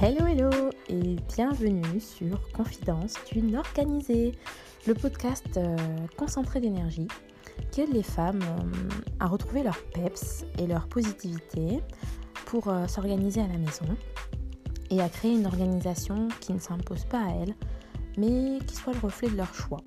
Hello hello et bienvenue sur Confidence d'une organisée, le podcast euh, concentré d'énergie qui aide les femmes euh, à retrouver leur peps et leur positivité pour euh, s'organiser à la maison et à créer une organisation qui ne s'impose pas à elles mais qui soit le reflet de leur choix.